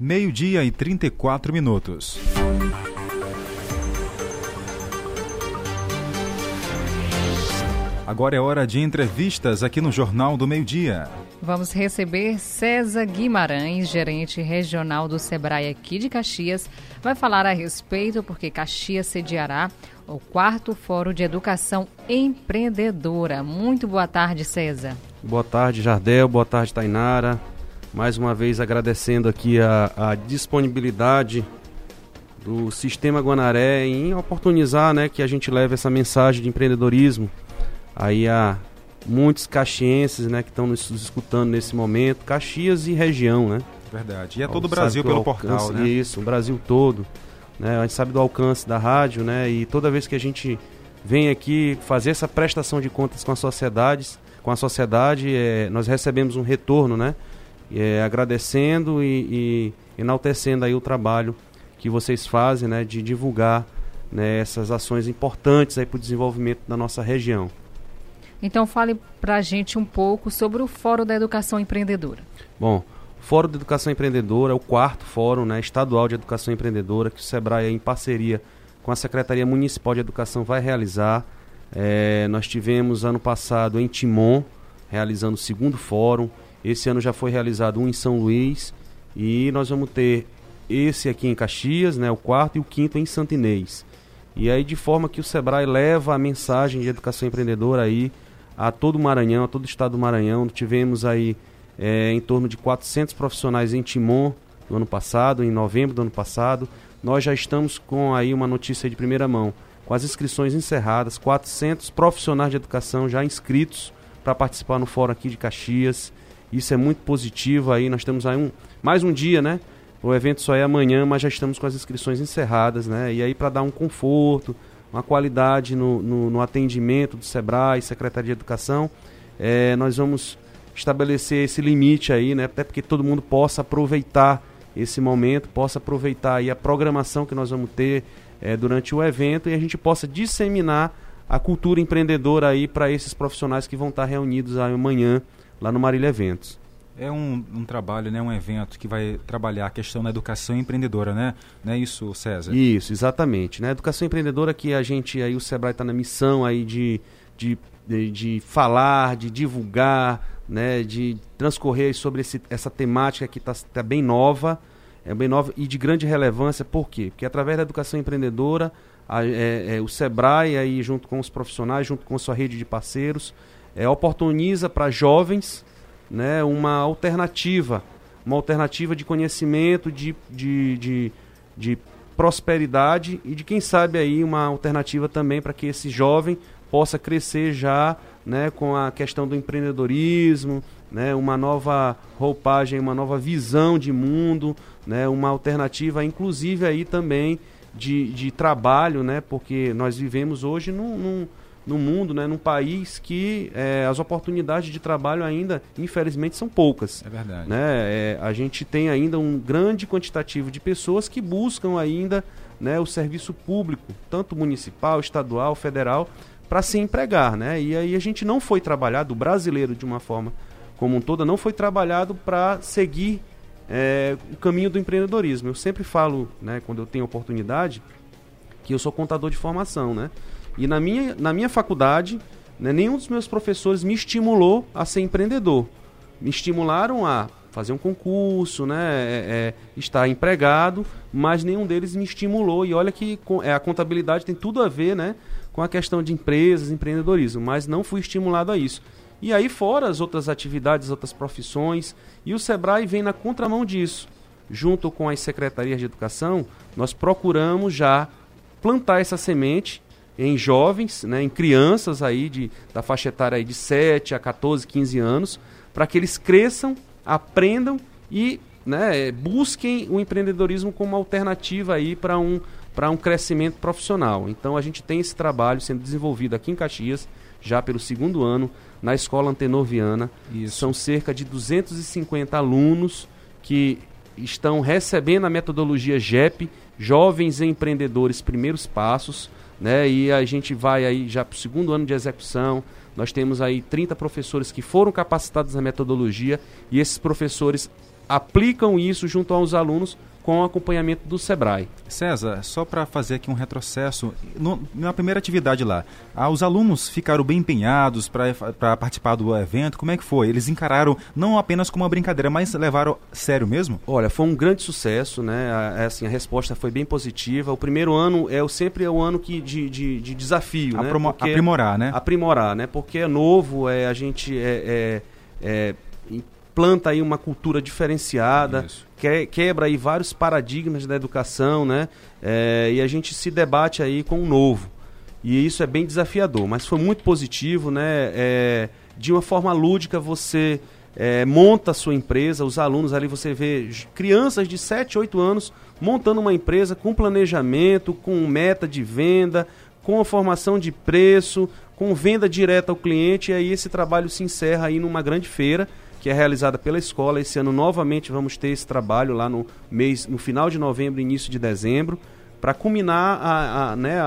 Meio-dia e 34 minutos. Agora é hora de entrevistas aqui no Jornal do Meio-Dia. Vamos receber César Guimarães, gerente regional do Sebrae aqui de Caxias. Vai falar a respeito porque Caxias sediará o quarto Fórum de Educação Empreendedora. Muito boa tarde, César. Boa tarde, Jardel. Boa tarde, Tainara mais uma vez agradecendo aqui a, a disponibilidade do Sistema Guanaré em oportunizar né, que a gente leve essa mensagem de empreendedorismo aí a muitos caxienses né, que estão nos escutando nesse momento, Caxias e região, né? Verdade. E é todo o Brasil pelo alcance, portal, né? Isso, o Brasil todo. Né? A gente sabe do alcance da rádio, né? E toda vez que a gente vem aqui fazer essa prestação de contas com as sociedades, com a sociedade, é, nós recebemos um retorno, né? É, agradecendo e, e, enaltecendo aí o trabalho que vocês fazem, né, de divulgar né, essas ações importantes para o desenvolvimento da nossa região. Então fale para a gente um pouco sobre o Fórum da Educação Empreendedora. Bom, o Fórum da Educação Empreendedora é o quarto fórum né, estadual de educação empreendedora que o SEBRAE, em parceria com a Secretaria Municipal de Educação, vai realizar. É, nós tivemos ano passado em Timon, realizando o segundo fórum. Esse ano já foi realizado um em São Luís e nós vamos ter esse aqui em Caxias, né, o quarto e o quinto em Santo Inês. E aí de forma que o Sebrae leva a mensagem de educação empreendedora aí a todo o Maranhão, a todo o estado do Maranhão. Tivemos aí é, em torno de 400 profissionais em Timon no ano passado, em novembro do ano passado. Nós já estamos com aí uma notícia de primeira mão, com as inscrições encerradas, 400 profissionais de educação já inscritos para participar no fórum aqui de Caxias. Isso é muito positivo aí. Nós temos aí um, mais um dia, né? O evento só é amanhã, mas já estamos com as inscrições encerradas, né? E aí para dar um conforto, uma qualidade no, no, no, atendimento do SEBRAE, Secretaria de Educação, é, nós vamos estabelecer esse limite aí, né? Até porque todo mundo possa aproveitar esse momento, possa aproveitar aí a programação que nós vamos ter é, durante o evento e a gente possa disseminar a cultura empreendedora aí para esses profissionais que vão estar reunidos aí amanhã lá no Marília Eventos. É um, um, trabalho, né, um evento que vai trabalhar a questão da educação empreendedora, né? Não é isso, César? Isso, exatamente. Né? Educação empreendedora que a gente, aí o Sebrae está na missão aí de, de, de, de, falar, de divulgar, né, de transcorrer sobre esse, essa temática que está tá bem nova, é bem nova e de grande relevância, por quê? Porque através da educação empreendedora, a, é, é, o Sebrae aí junto com os profissionais, junto com a sua rede de parceiros, é, oportuniza para jovens né, uma alternativa, uma alternativa de conhecimento, de, de, de, de prosperidade e de quem sabe aí uma alternativa também para que esse jovem possa crescer já né, com a questão do empreendedorismo, né, uma nova roupagem, uma nova visão de mundo, né, uma alternativa inclusive aí também de, de trabalho, né, porque nós vivemos hoje num, num no mundo, né, num país que é, as oportunidades de trabalho ainda, infelizmente, são poucas. É verdade. Né? É, a gente tem ainda um grande quantitativo de pessoas que buscam ainda né, o serviço público, tanto municipal, estadual, federal, para se empregar. Né? E aí a gente não foi trabalhado, o brasileiro de uma forma como um todo, não foi trabalhado para seguir é, o caminho do empreendedorismo. Eu sempre falo, né, quando eu tenho oportunidade, que eu sou contador de formação, né? E na minha, na minha faculdade, né, nenhum dos meus professores me estimulou a ser empreendedor. Me estimularam a fazer um concurso, né, é, é, estar empregado, mas nenhum deles me estimulou. E olha que é, a contabilidade tem tudo a ver né, com a questão de empresas, empreendedorismo, mas não fui estimulado a isso. E aí, fora as outras atividades, outras profissões, e o Sebrae vem na contramão disso. Junto com as secretarias de educação, nós procuramos já plantar essa semente em jovens, né, em crianças aí de, da faixa etária aí de 7 a 14, 15 anos, para que eles cresçam, aprendam e né, busquem o empreendedorismo como alternativa aí para um, um crescimento profissional. Então a gente tem esse trabalho sendo desenvolvido aqui em Caxias, já pelo segundo ano, na Escola Antenoviana. Isso. São cerca de 250 alunos que estão recebendo a metodologia GEP, Jovens Empreendedores Primeiros Passos, né? E a gente vai aí já para o segundo ano de execução. Nós temos aí 30 professores que foram capacitados na metodologia e esses professores aplicam isso junto aos alunos com o acompanhamento do SEBRAE. César, só para fazer aqui um retrocesso, no, na primeira atividade lá, ah, os alunos ficaram bem empenhados para participar do evento, como é que foi? Eles encararam não apenas como uma brincadeira, mas levaram sério mesmo? Olha, foi um grande sucesso, né? A, assim, a resposta foi bem positiva. O primeiro ano é o, sempre é o ano que, de, de, de desafio, né? aprimorar, né? Aprimorar, né? Porque é novo, é, a gente é, é, é planta aí uma cultura diferenciada, que, quebra aí vários paradigmas da educação, né? É, e a gente se debate aí com o novo. E isso é bem desafiador, mas foi muito positivo, né? É, de uma forma lúdica você é, monta a sua empresa, os alunos ali você vê crianças de 7, 8 anos montando uma empresa com planejamento, com meta de venda, com a formação de preço, com venda direta ao cliente, e aí esse trabalho se encerra aí numa grande feira que é realizada pela escola. Esse ano novamente vamos ter esse trabalho lá no mês, no final de novembro, início de dezembro, para culminar a, a, né, a,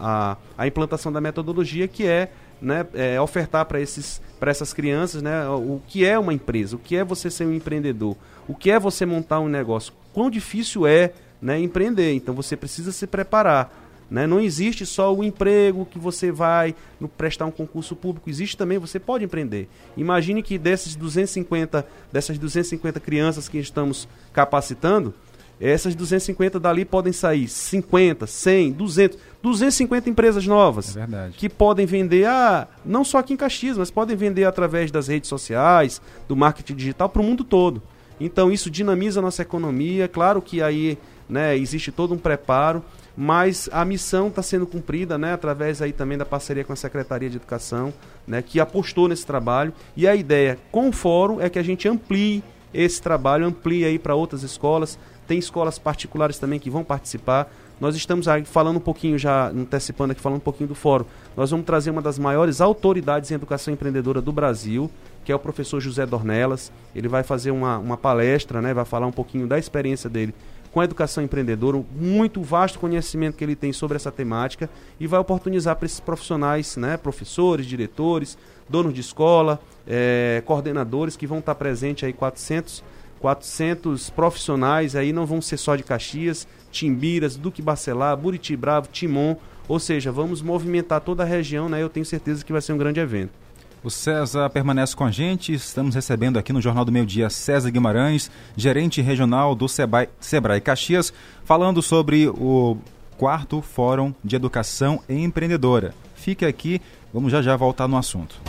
a, a, implantação da metodologia que é, né, é ofertar para essas crianças né, o que é uma empresa, o que é você ser um empreendedor, o que é você montar um negócio, quão difícil é né, empreender. Então você precisa se preparar. Né? Não existe só o emprego que você vai no, prestar um concurso público, existe também, você pode empreender. Imagine que desses 250, dessas 250 crianças que estamos capacitando, essas 250 dali podem sair 50, 100, 200, 250 empresas novas é que podem vender a não só aqui em Caxias, mas podem vender através das redes sociais, do marketing digital para o mundo todo. Então isso dinamiza a nossa economia. Claro que aí né, existe todo um preparo mas a missão está sendo cumprida, né, através aí também da parceria com a Secretaria de Educação, né, que apostou nesse trabalho. E a ideia com o fórum é que a gente amplie esse trabalho, amplie aí para outras escolas. Tem escolas particulares também que vão participar. Nós estamos aí falando um pouquinho já, antecipando aqui, falando um pouquinho do fórum. Nós vamos trazer uma das maiores autoridades em educação empreendedora do Brasil, que é o professor José Dornelas. Ele vai fazer uma, uma palestra, né, vai falar um pouquinho da experiência dele com a educação empreendedora, muito vasto conhecimento que ele tem sobre essa temática e vai oportunizar para esses profissionais, né, professores, diretores, donos de escola, é, coordenadores que vão estar presentes aí 400 400 profissionais aí não vão ser só de Caxias, Timbiras, Duque Bacelar, Buriti Bravo, Timon, ou seja, vamos movimentar toda a região, né? Eu tenho certeza que vai ser um grande evento. O César permanece com a gente. Estamos recebendo aqui no Jornal do Meio Dia César Guimarães, gerente regional do Sebrae, Sebrae Caxias, falando sobre o quarto Fórum de Educação Empreendedora. Fique aqui, vamos já já voltar no assunto.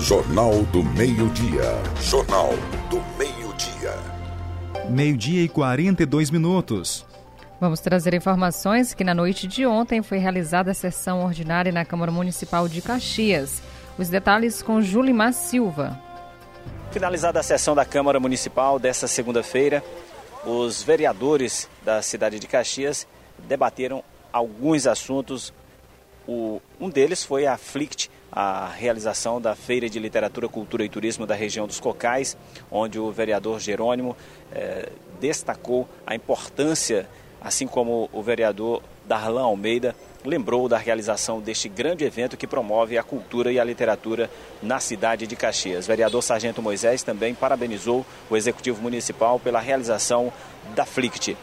Jornal do Meio Dia. Jornal do Meio Dia. Meio-dia e 42 minutos. Vamos trazer informações que na noite de ontem foi realizada a sessão ordinária na Câmara Municipal de Caxias. Os detalhes com Julimar Silva. Finalizada a sessão da Câmara Municipal desta segunda-feira, os vereadores da cidade de Caxias debateram alguns assuntos. O, um deles foi a FLICT, a realização da Feira de Literatura, Cultura e Turismo da região dos Cocais, onde o vereador Jerônimo eh, destacou a importância, assim como o vereador Darlan Almeida, lembrou da realização deste grande evento que promove a cultura e a literatura na cidade de Caxias. Vereador Sargento Moisés também parabenizou o Executivo Municipal pela realização da FLICT.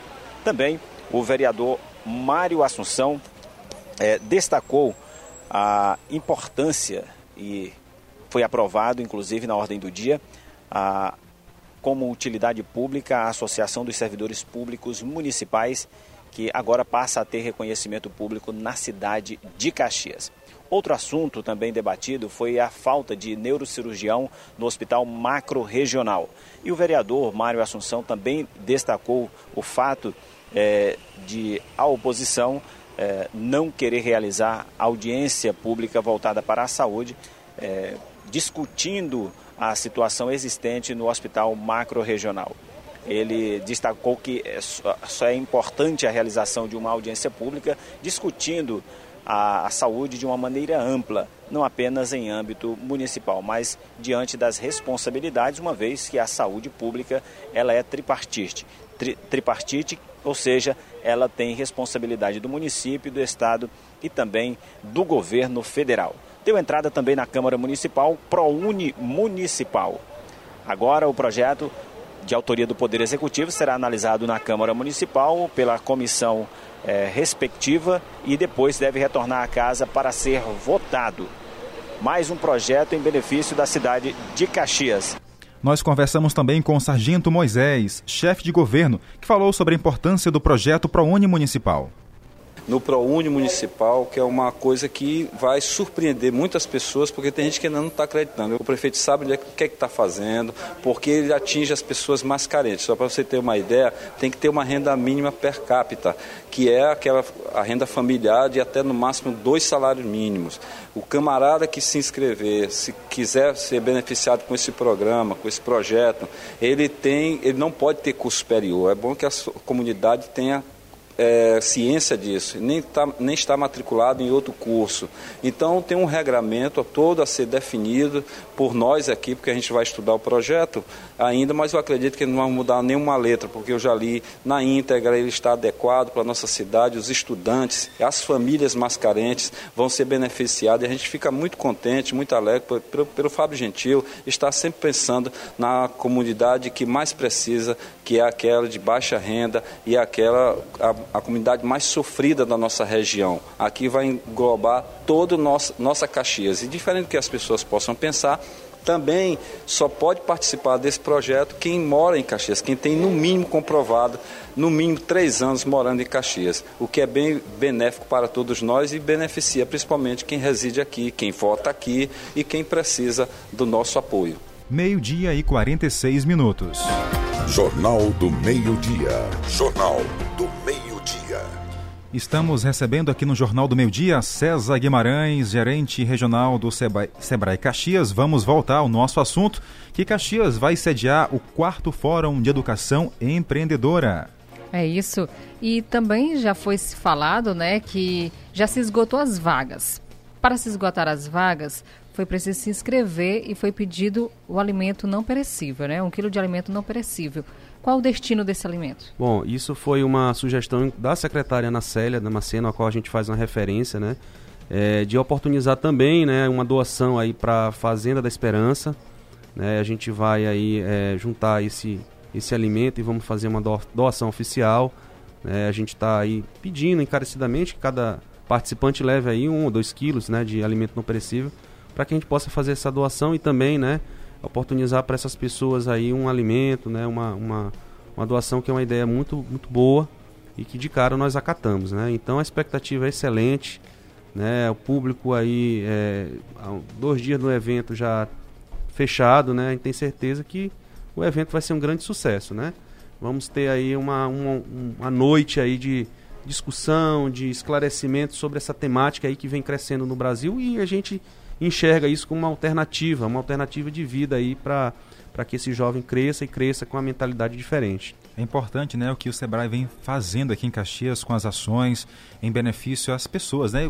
Também o vereador Mário Assunção é, destacou a importância e foi aprovado, inclusive, na ordem do dia, a, como utilidade pública a Associação dos Servidores Públicos Municipais que agora passa a ter reconhecimento público na cidade de Caxias. Outro assunto também debatido foi a falta de neurocirurgião no hospital macro-regional. E o vereador Mário Assunção também destacou o fato é, de a oposição é, não querer realizar audiência pública voltada para a saúde, é, discutindo a situação existente no hospital macro-regional. Ele destacou que é só é importante a realização de uma audiência pública discutindo a, a, saúde de uma maneira ampla, não apenas em âmbito municipal, mas diante das responsabilidades, uma vez que a saúde pública ela é tripartite, tri, tripartite, ou seja, ela tem responsabilidade do município, do estado e também do governo federal. Deu entrada também na Câmara Municipal ProUni Municipal. Agora o projeto de autoria do Poder Executivo será analisado na Câmara Municipal pela comissão é, respectiva e depois deve retornar à casa para ser votado. Mais um projeto em benefício da cidade de Caxias. Nós conversamos também com o Sargento Moisés, chefe de governo, que falou sobre a importância do projeto ProUni Municipal no ProUni Municipal, que é uma coisa que vai surpreender muitas pessoas, porque tem gente que ainda não está acreditando. O prefeito sabe o que é que está fazendo, porque ele atinge as pessoas mais carentes. Só para você ter uma ideia, tem que ter uma renda mínima per capita, que é aquela a renda familiar de até no máximo dois salários mínimos. O camarada que se inscrever, se quiser ser beneficiado com esse programa, com esse projeto, ele tem, ele não pode ter custo superior. É bom que a comunidade tenha é, ciência disso, nem, tá, nem está matriculado em outro curso. Então tem um regramento todo a ser definido por nós aqui, porque a gente vai estudar o projeto ainda, mas eu acredito que não vamos mudar nenhuma letra, porque eu já li na íntegra, ele está adequado para a nossa cidade, os estudantes, as famílias mais carentes vão ser beneficiadas e a gente fica muito contente, muito alegre pelo, pelo Fábio Gentil estar sempre pensando na comunidade que mais precisa, que é aquela de baixa renda e aquela a, a comunidade mais sofrida da nossa região. Aqui vai englobar toda nossa, nossa Caxias. E diferente do que as pessoas possam pensar, também só pode participar desse projeto quem mora em Caxias, quem tem no mínimo comprovado, no mínimo três anos morando em Caxias, o que é bem benéfico para todos nós e beneficia principalmente quem reside aqui, quem vota aqui e quem precisa do nosso apoio. Meio-dia e 46 minutos. Jornal do Meio-Dia. Jornal do Meio-Dia. Estamos recebendo aqui no Jornal do Meio Dia César Guimarães, gerente regional do Sebrae, Caxias. Vamos voltar ao nosso assunto, que Caxias vai sediar o quarto Fórum de Educação Empreendedora. É isso. E também já foi falado, né, que já se esgotou as vagas. Para se esgotar as vagas, foi preciso se inscrever e foi pedido o alimento não perecível, né? Um quilo de alimento não perecível. Qual o destino desse alimento? Bom, isso foi uma sugestão da secretária Ana Célia Damasceno, a qual a gente faz uma referência, né? É, de oportunizar também, né, uma doação aí para a Fazenda da Esperança. Né? A gente vai aí é, juntar esse, esse alimento e vamos fazer uma doação oficial. Né? A gente está aí pedindo encarecidamente que cada participante leve aí um ou dois quilos né, de alimento não perecível para que a gente possa fazer essa doação e também, né, oportunizar para essas pessoas aí um alimento, né, uma, uma, uma doação que é uma ideia muito, muito boa e que de cara nós acatamos, né. Então a expectativa é excelente, né, o público aí, é, dois dias do evento já fechado, né, a gente tem certeza que o evento vai ser um grande sucesso, né. Vamos ter aí uma, uma, uma noite aí de discussão, de esclarecimento sobre essa temática aí que vem crescendo no Brasil e a gente enxerga isso como uma alternativa, uma alternativa de vida aí para para que esse jovem cresça e cresça com uma mentalidade diferente. É importante, né, o que o Sebrae vem fazendo aqui em Caxias com as ações em benefício às pessoas, né?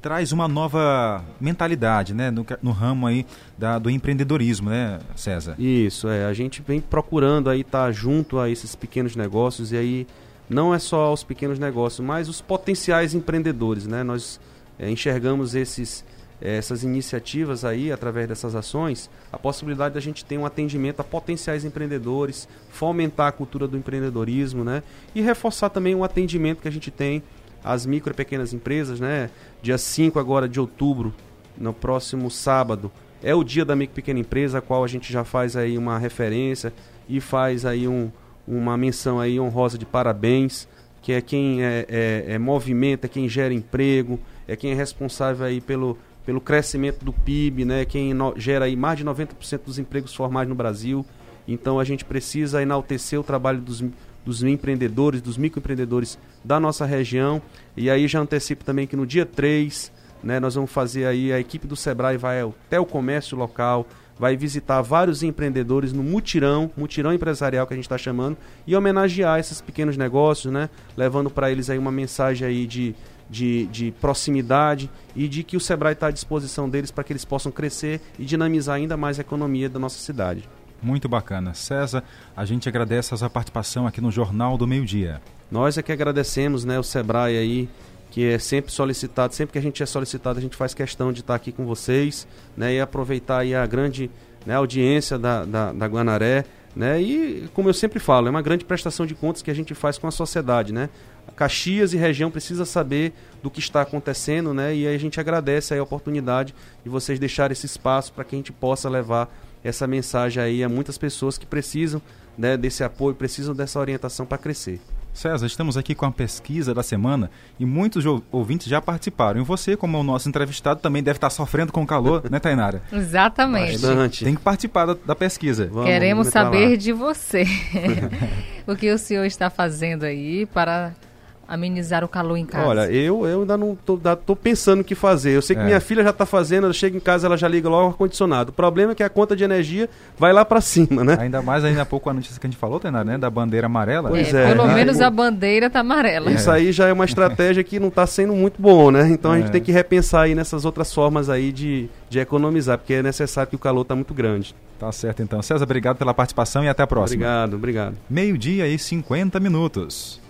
Traz uma nova mentalidade, né, no, no ramo aí da, do empreendedorismo, né, César? Isso, é. A gente vem procurando aí estar tá junto a esses pequenos negócios e aí não é só os pequenos negócios, mas os potenciais empreendedores, né? Nós é, enxergamos esses essas iniciativas aí, através dessas ações, a possibilidade da gente ter um atendimento a potenciais empreendedores, fomentar a cultura do empreendedorismo, né? E reforçar também o atendimento que a gente tem às micro e pequenas empresas, né? Dia 5 agora de outubro, no próximo sábado, é o dia da micro e pequena empresa, a qual a gente já faz aí uma referência e faz aí um, uma menção aí honrosa de parabéns, que é quem é, é, é movimenta, é quem gera emprego, é quem é responsável aí pelo pelo crescimento do PIB, né, quem no, gera aí mais de 90% dos empregos formais no Brasil. Então a gente precisa enaltecer o trabalho dos, dos empreendedores, dos microempreendedores da nossa região. E aí já antecipo também que no dia 3, né, nós vamos fazer aí, a equipe do Sebrae vai até o comércio local, vai visitar vários empreendedores no mutirão, mutirão empresarial que a gente está chamando, e homenagear esses pequenos negócios, né, levando para eles aí uma mensagem aí de de, de proximidade e de que o Sebrae está à disposição deles para que eles possam crescer e dinamizar ainda mais a economia da nossa cidade. Muito bacana. César, a gente agradece a sua participação aqui no Jornal do Meio Dia. Nós é que agradecemos né, o Sebrae aí, que é sempre solicitado, sempre que a gente é solicitado, a gente faz questão de estar aqui com vocês né, e aproveitar aí a grande né, audiência da, da, da Guanaré Né? E, como eu sempre falo, é uma grande prestação de contas que a gente faz com a sociedade. Né? Caxias e região precisa saber do que está acontecendo né? e a gente agradece a oportunidade de vocês deixarem esse espaço para que a gente possa levar essa mensagem aí a muitas pessoas que precisam né, desse apoio, precisam dessa orientação para crescer. César, estamos aqui com a pesquisa da semana e muitos ouvintes já participaram. E você, como o nosso entrevistado, também deve estar sofrendo com o calor, né, Tainara? Exatamente. Bastante. Tem que participar da, da pesquisa. Vamos, Queremos saber de você. o que o senhor está fazendo aí para amenizar o calor em casa? Olha, eu, eu ainda não tô, tô pensando o que fazer. Eu sei que é. minha filha já está fazendo, ela chega em casa, ela já liga logo o ar-condicionado. O problema é que a conta de energia vai lá para cima, né? Ainda mais ainda há pouco a notícia que a gente falou, Tena, né? Da bandeira amarela. Pois é. é pelo né? menos a bandeira tá amarela. Isso aí já é uma estratégia que não está sendo muito bom, né? Então é. a gente é. tem que repensar aí nessas outras formas aí de, de economizar, porque é necessário que o calor está muito grande. Tá certo então. César, obrigado pela participação e até a próxima. Obrigado, obrigado. Meio-dia e 50 minutos.